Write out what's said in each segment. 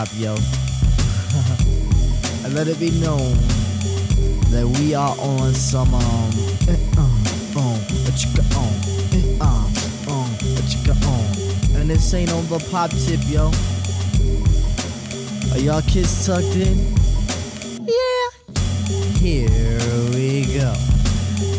hop, yo. and let it be known that we are on some um eh, uh, um a chicka um eh, uh, um a chicka um and this ain't on the pop tip, yo. Are y'all kids tucked in? Yeah. Here we go.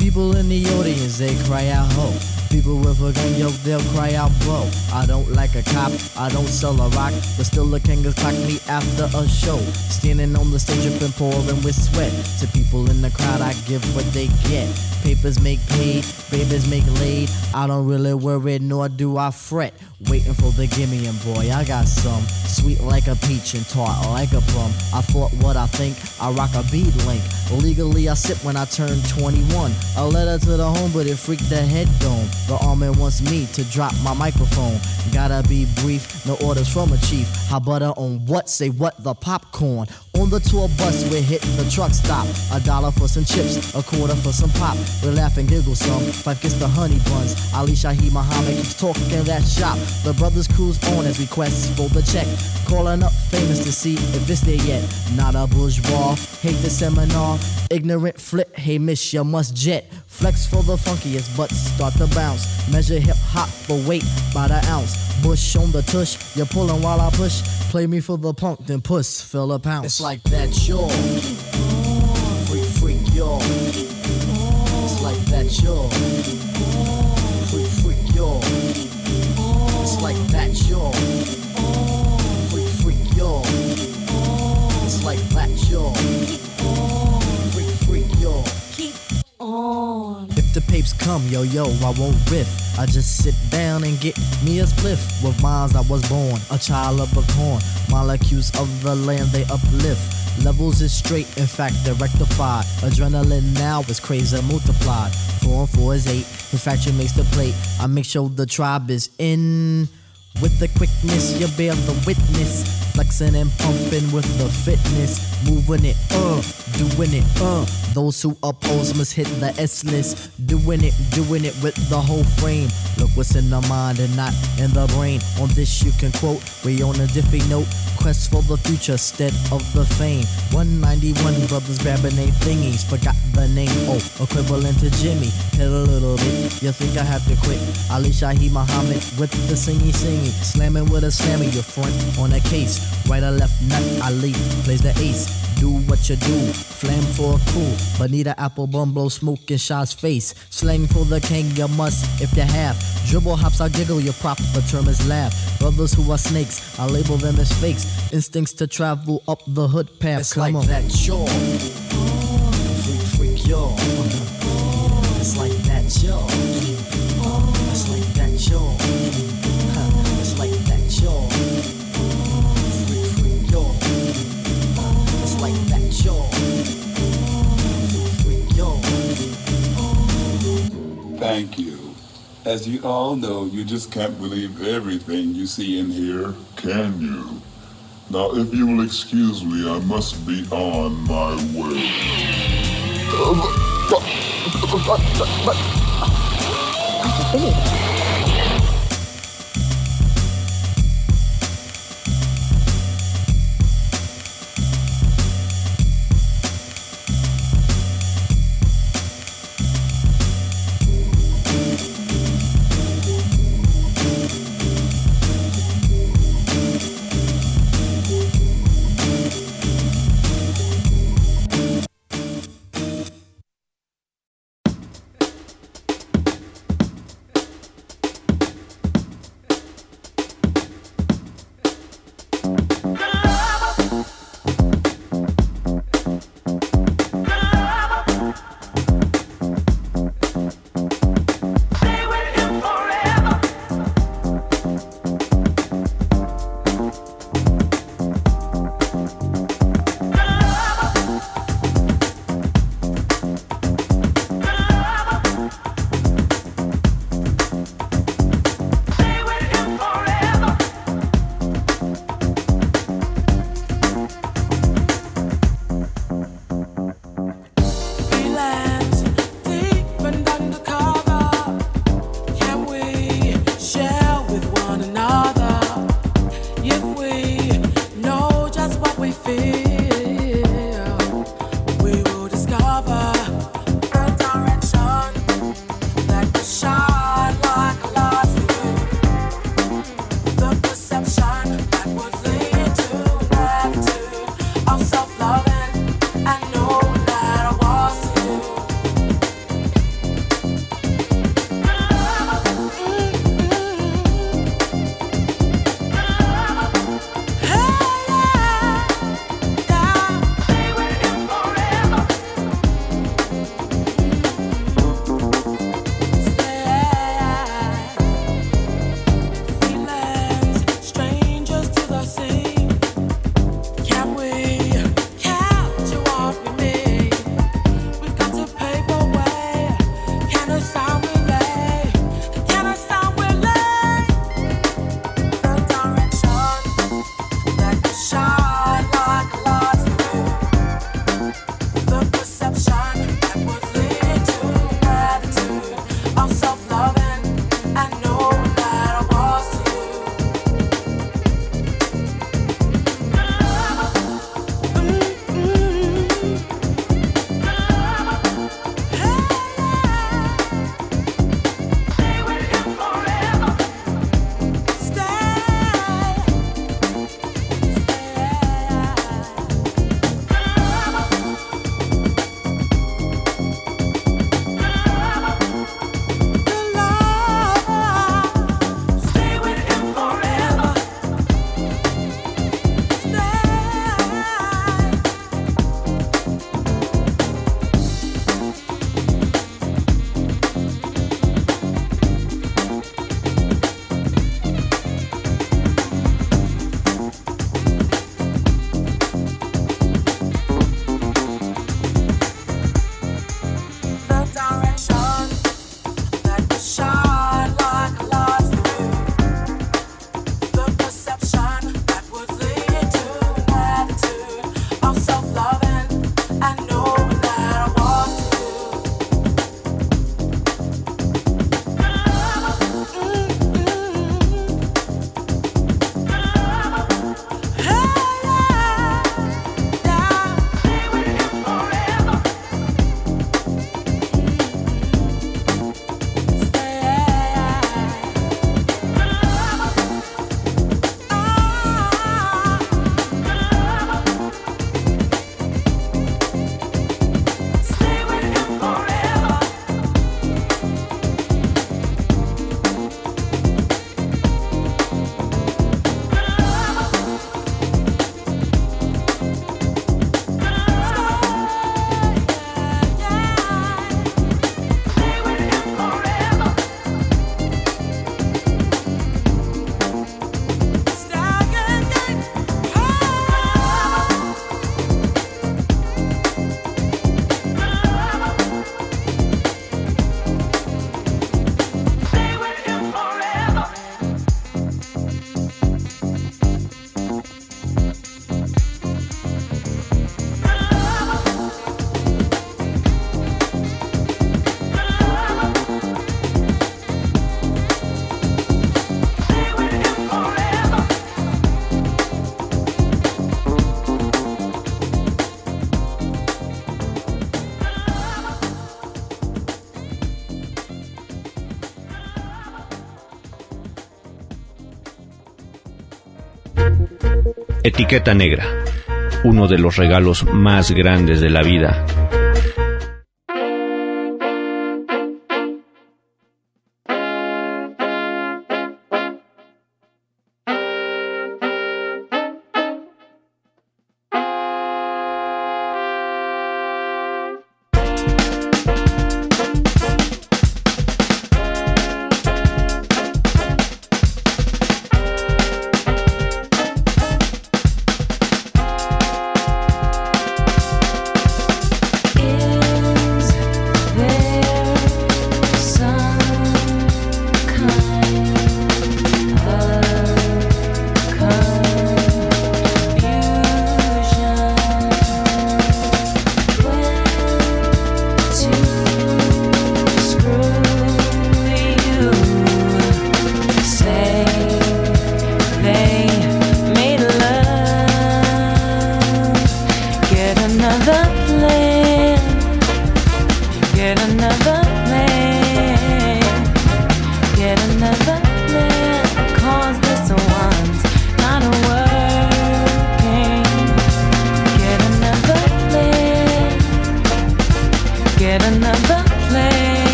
People in the audience, they cry out ho. People with a gun, yo, they'll cry out bro. I don't like a cop, I don't sell a rock, but still king of clock me after a show. Standing on the stage, dripping, pouring with sweat. To people in the crowd, I give what they get. Papers make paid, babies make laid. I don't really worry, nor do I fret. Waiting for the gimme and boy, I got some. Sweet like a peach and tart like a plum. I thought what I think, I rock a bead link. Legally, I sip when I turn 21. A letter to the home, but it freaked the head dome. The army wants me to drop my microphone. Gotta be brief, no orders from a chief. How butter on what? Say what? The popcorn. On the tour bus, we're hitting the truck stop. A dollar for some chips, a quarter for some pop. We laugh and giggle some. Phife gets the honey buns. Ali Shaheed Muhammad keeps talking that shop. The brothers cruise on as requests for the check. Calling up famous to see if it's there yet. Not a bourgeois, hate the seminar. Ignorant flip, hey miss, you must jet. Flex for the funkiest, but start to bounce. Measure hip hop for weight by the ounce. Bush on the tush, you're pulling while I push. Play me for the punk, then puss, fill a pounce. Like that, y'all. Freak, freak, y'all. It's like that, y'all. Freak, freak, y'all. It's like that, y'all. Freak, freak, y'all. It's like that, y'all. Freak, freak, y'all. If the papes come, yo yo, I won't riff. I just sit down and get me a spliff. With minds I was born, a child of a corn. Molecules of the land they uplift. Levels is straight, in fact they're rectified. Adrenaline now is crazy multiplied. Four and four is eight. In fact, you makes the plate. I make sure the tribe is in. With the quickness, you bear the witness. Flexing and pumping with the fitness, moving it, uh, doing it, uh. Those who oppose must hit the S list, doing it, doing it with the whole frame. Look what's in the mind and not in the brain. On this you can quote, we on a diffy note. Quest for the future instead of the fame. 191 brothers grabbing their thingies, forgot the name. Oh, equivalent to Jimmy. Hit a little bit, you think I have to quit? Ali Shaheed Muhammad with the singy singy, slamming with a slammy. Your front on a case, right or left nut. Ali plays the ace. Do what you do, flam for a cool. Bonita Applebum blow smoke in Shaw's face. Slang for the king, you must if you have. Dribble hops, I giggle, your proper term is laugh. Brothers who are snakes, I label them as fakes. Instincts to travel up the hood path. It's Come like on. that, yo. Freak, freak, yo. It's like that, yo. Thank you. As you all know, you just can't believe everything you see in here, can you? Now, if you will excuse me, I must be on my way. Etiqueta Negra, uno de los regalos más grandes de la vida.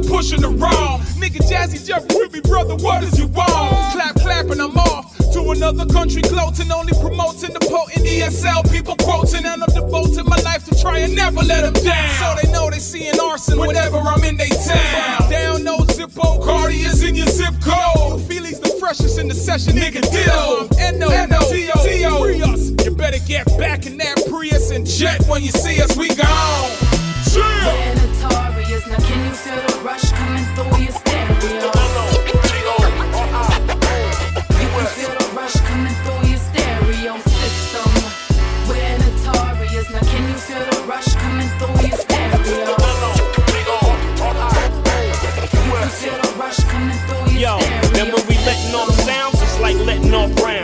You're pushing the wrong. Nigga Jazzy Jeff me, brother, what is you want? Clap, clap, and I'm off to another country, gloating, only promoting the potent ESL people quoting, and I'm devoting my life to try and never let them down. So they know they seeing arson whenever I'm in they town. Down no zippo, Cardi is in your zip code. Felix the freshest in the session, nigga Dillo. N-O, N-O, T-O, free us. You better get back in that Prius and jet when you see us, we gone. We're notorious. Now can you feel the rush coming through your stereo? You can feel the rush coming through your stereo system. We're notorious. Now can you feel the rush coming through your stereo? You can feel the rush coming through your Yo, stereo and when we letting off sounds, it's like letting off rounds.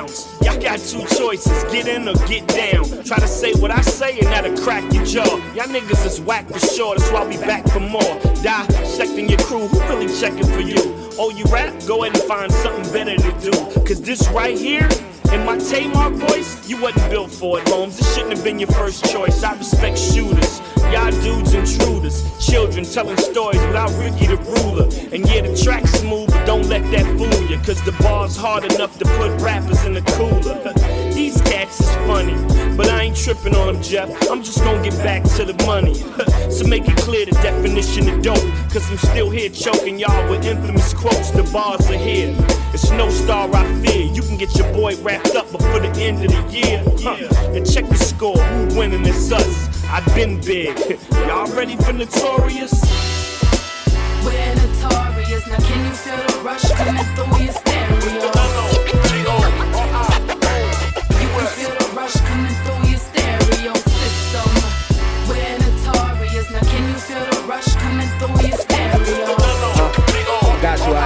Got two choices, get in or get down. Try to say what I say and that'll crack your jaw. Y'all niggas is whack for sure, that's why we back for more. Dissecting your crew, who really checking for you? Oh, you rap? Go ahead and find something better to do. Cause this right here, in my Tamar voice, you wasn't built for it, Holmes. This shouldn't have been your first choice. I respect shooters. Y'all dudes intruders, children telling stories without Ricky the ruler. And yeah, the track's smooth, but don't let that fool you, cause the bar's hard enough to put rappers in the cooler. These cats is funny, but I ain't tripping on them, Jeff. I'm just gonna get back to the money. so make it clear the definition of dope, cause I'm still here choking y'all with infamous quotes. The bars are here. It's no star I fear. You can get your boy wrapped up before the end of the year. Huh. And check the score, who winning it's us. I've been big. Y'all ready for Notorious? We're notorious. Now can you feel the rush coming through your stereo? You can feel the rush coming through your stereo system. We're notorious. Now can you feel the rush coming through your stereo? Got you, I.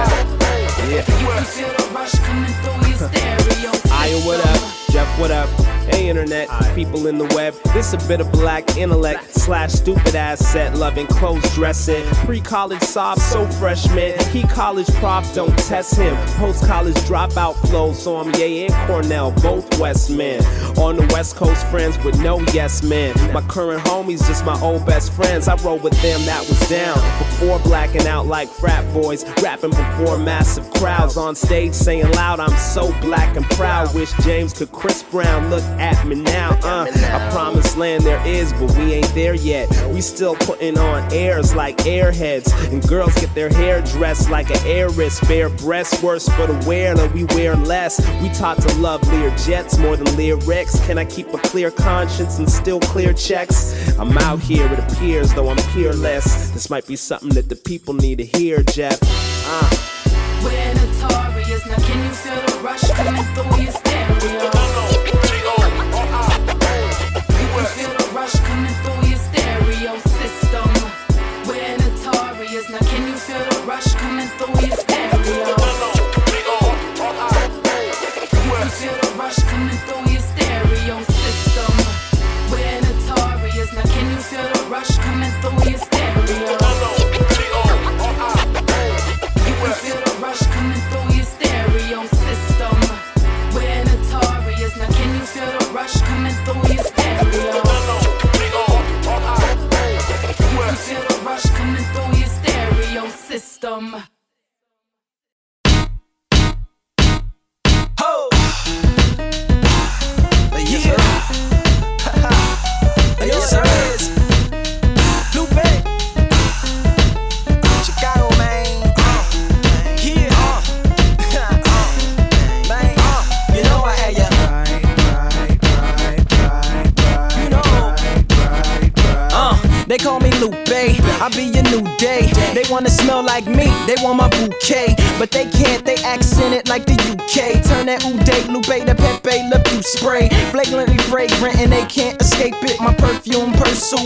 You Yeah. can feel the rush coming through your stereo system. Aya, what up? Jeff, what up? Hey, internet, people in the web. This a bit of black intellect slash stupid ass set loving clothes dressing. Pre college sob, so freshman. He college prof, don't test him. Post college dropout flow, so I'm Ye and Cornel, both West men. On the West Coast, friends with no yes men. My current homies, just my old best friends. I roll with them, that was down. Before blacking out like frat boys, rapping before massive crowds on stage saying loud, I'm so black and proud. Wish James could Chris Brown look at me now. Uh, I promise land there is, but we ain't there yet. We still putting on airs like airheads, and girls get their hair dressed like an heiress. Bare breasts, worse for the wear, though we wear less. We taught to love Lear jets more than lyrics. Can I keep a clear conscience and still clear checks? I'm out here, it appears, though I'm peerless. This might be something that the people need to hear, Jeff. Uh. We're notorious. Now can you feel the rush coming through your stereo?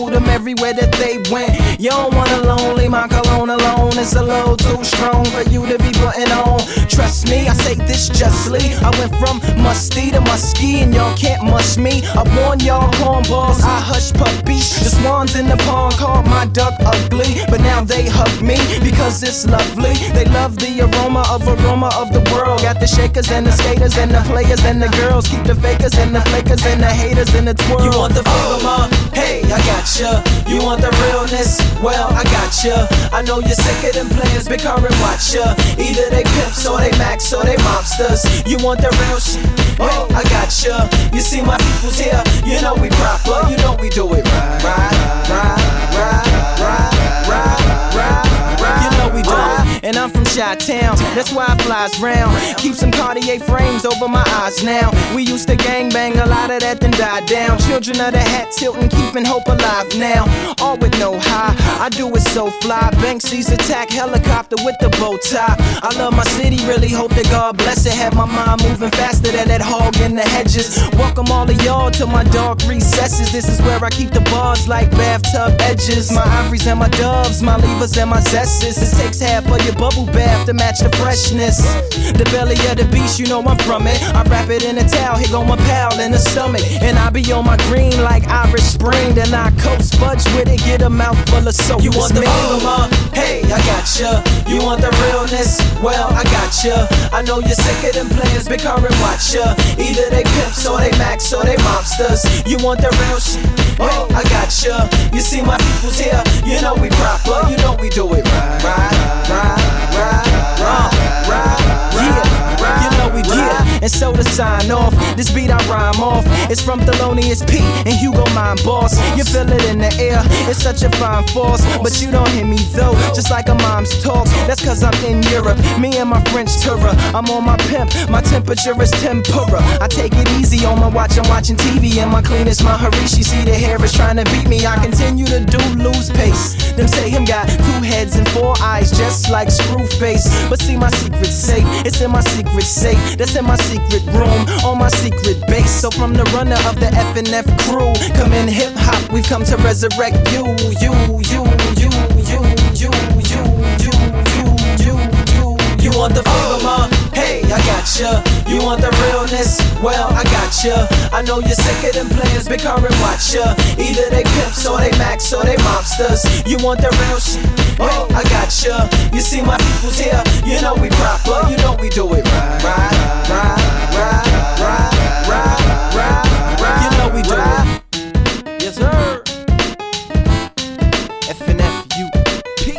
Them everywhere that they went. You don't want my cologne alone is a little too strong for you to be putting on. Trust me, I say this justly. I went from musty to musky, and y'all can't mush me. I warn y'all cornballs, I hush puppies. The swans in the pond called my duck ugly, but now they hug me because it's lovely. They love the aroma of aroma of the world. Got the shakers and the skaters and the players and the girls. Keep the fakers and the flakers and the haters in the twirl. You want the flavor, ma? Hey, I gotcha. You want the realness? Well, I gotcha. I know you're sicker than players, big car and watch ya. Either they pimps or they max or they mobsters. You want the real shit? Well, I gotcha. You see my people's here, you know we proper, you know we do it right. Right, right, right, right, right, right. And I'm from Chi Town, that's why I flies round. Keep some Cartier frames over my eyes now. We used to gang bang, a lot of that then died down. Children of the hat tilting, keeping hope alive now. All with no high, I do it so fly. Banksy's attack helicopter with the bow tie. I love my city, really hope that God bless it. Have my mind moving faster than that hog in the hedges. Welcome all of y'all to my dark recesses. This is where I keep the bars like bathtub edges. My ivories and my doves, my levers and my zesses. It takes half of your bubble bath to match the freshness. The belly of the beast, you know I'm from it. I wrap it in a towel, here go my pal in the stomach. And I be on my green like Irish Spring. Then I coast fudge with it, get a mouthful of soap. You want the flavor, ma? Hey, I gotcha. You want the realness? Well, I gotcha. I know you're sicker than players, big and watch ya. Either they pimps or they max or they mobsters. You want the real shit? Well, I gotcha. You see my people's here, you know we proper, you know we do it right. Right, right, right, right, right, yeah. You And so to sign off, this beat I rhyme off. It's from Thelonious P and Hugo Mind Boss. You feel it in the air, it's such a fine force. But you don't hear me though, just like a mom's talk. That's cause I'm in Europe, me and my French tourer. I'm on my pimp, my temperature is tempura. I take it easy on my watch, I'm watching TV. And my cleanest, my Harishi. See the hair is trying to beat me. I continue to do lose pace. Them say him got two heads and four eyes, just like Screwface. But see my secret safe, it's in my secret safe. That's in my secret room, on my secret base. So from the runner of the FNF crew, come in hip hop, we've come to resurrect you, you, you, you, you, you, you, you, you, you, you. You want the flavor, ma? Hey, I gotcha. You want the realness? Well, I gotcha. I know you're sicker than players, big and watch ya. Either they pimps or they max or they mobsters. You want the real shit? Well, I gotcha. You you see my people's here, you know we proper, you know we do it right. Right, right, right, right, right, right, right. You know we do it. Yes, sir. FNFUP.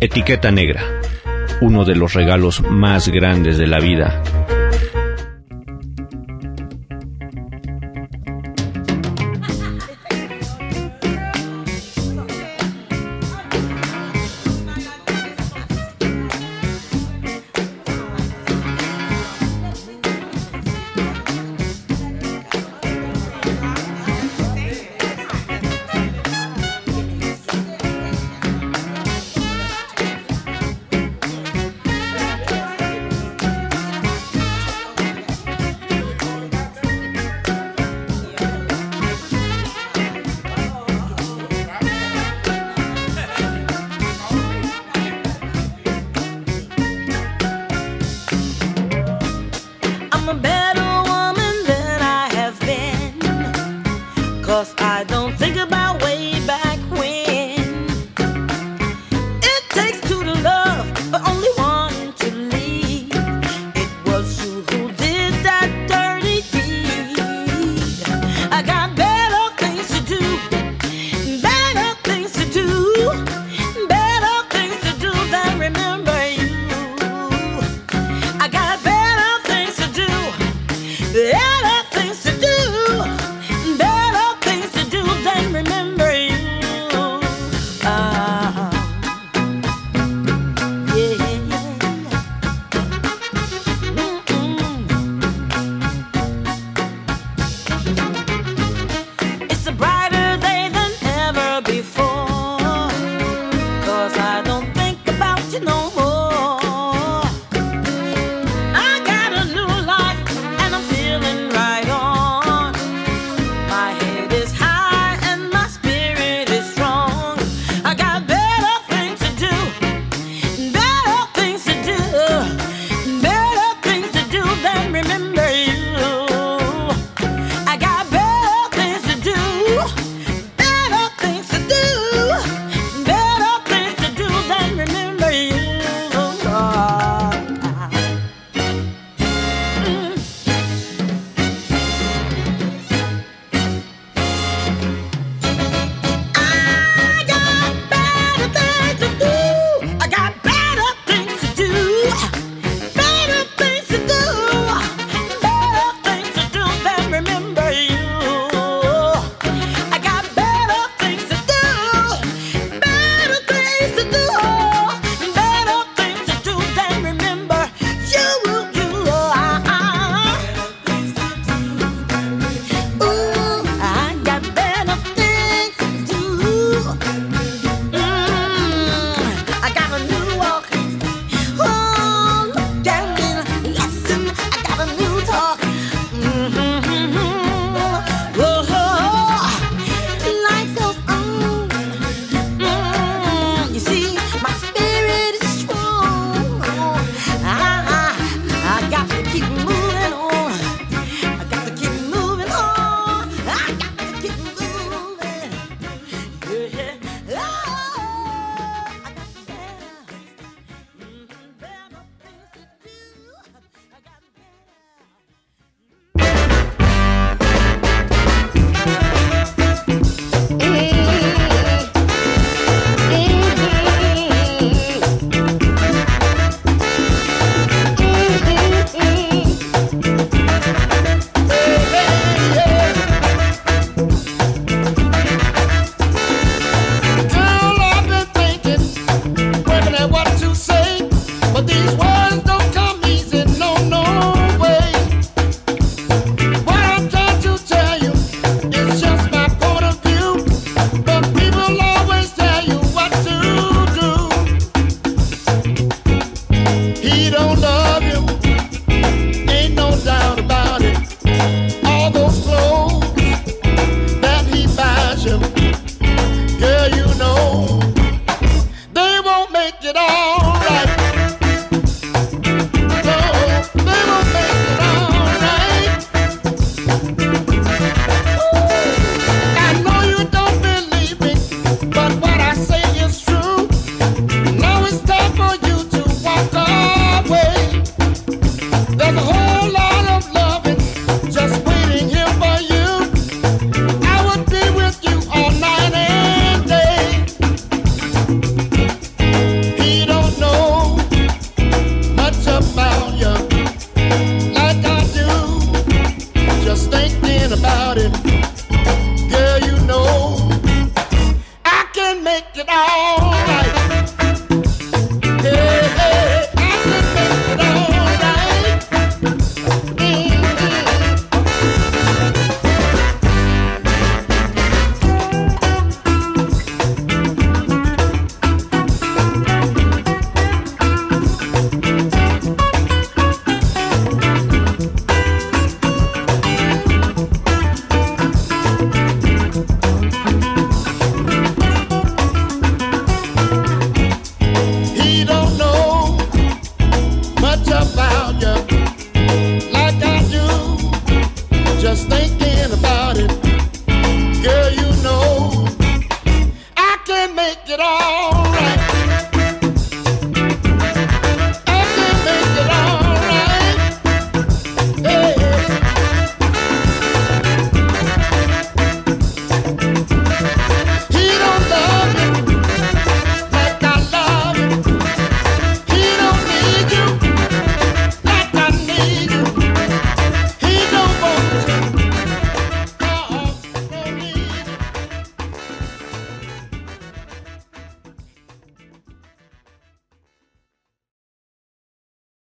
Etiqueta negra, uno de los regalos más grandes de la vida.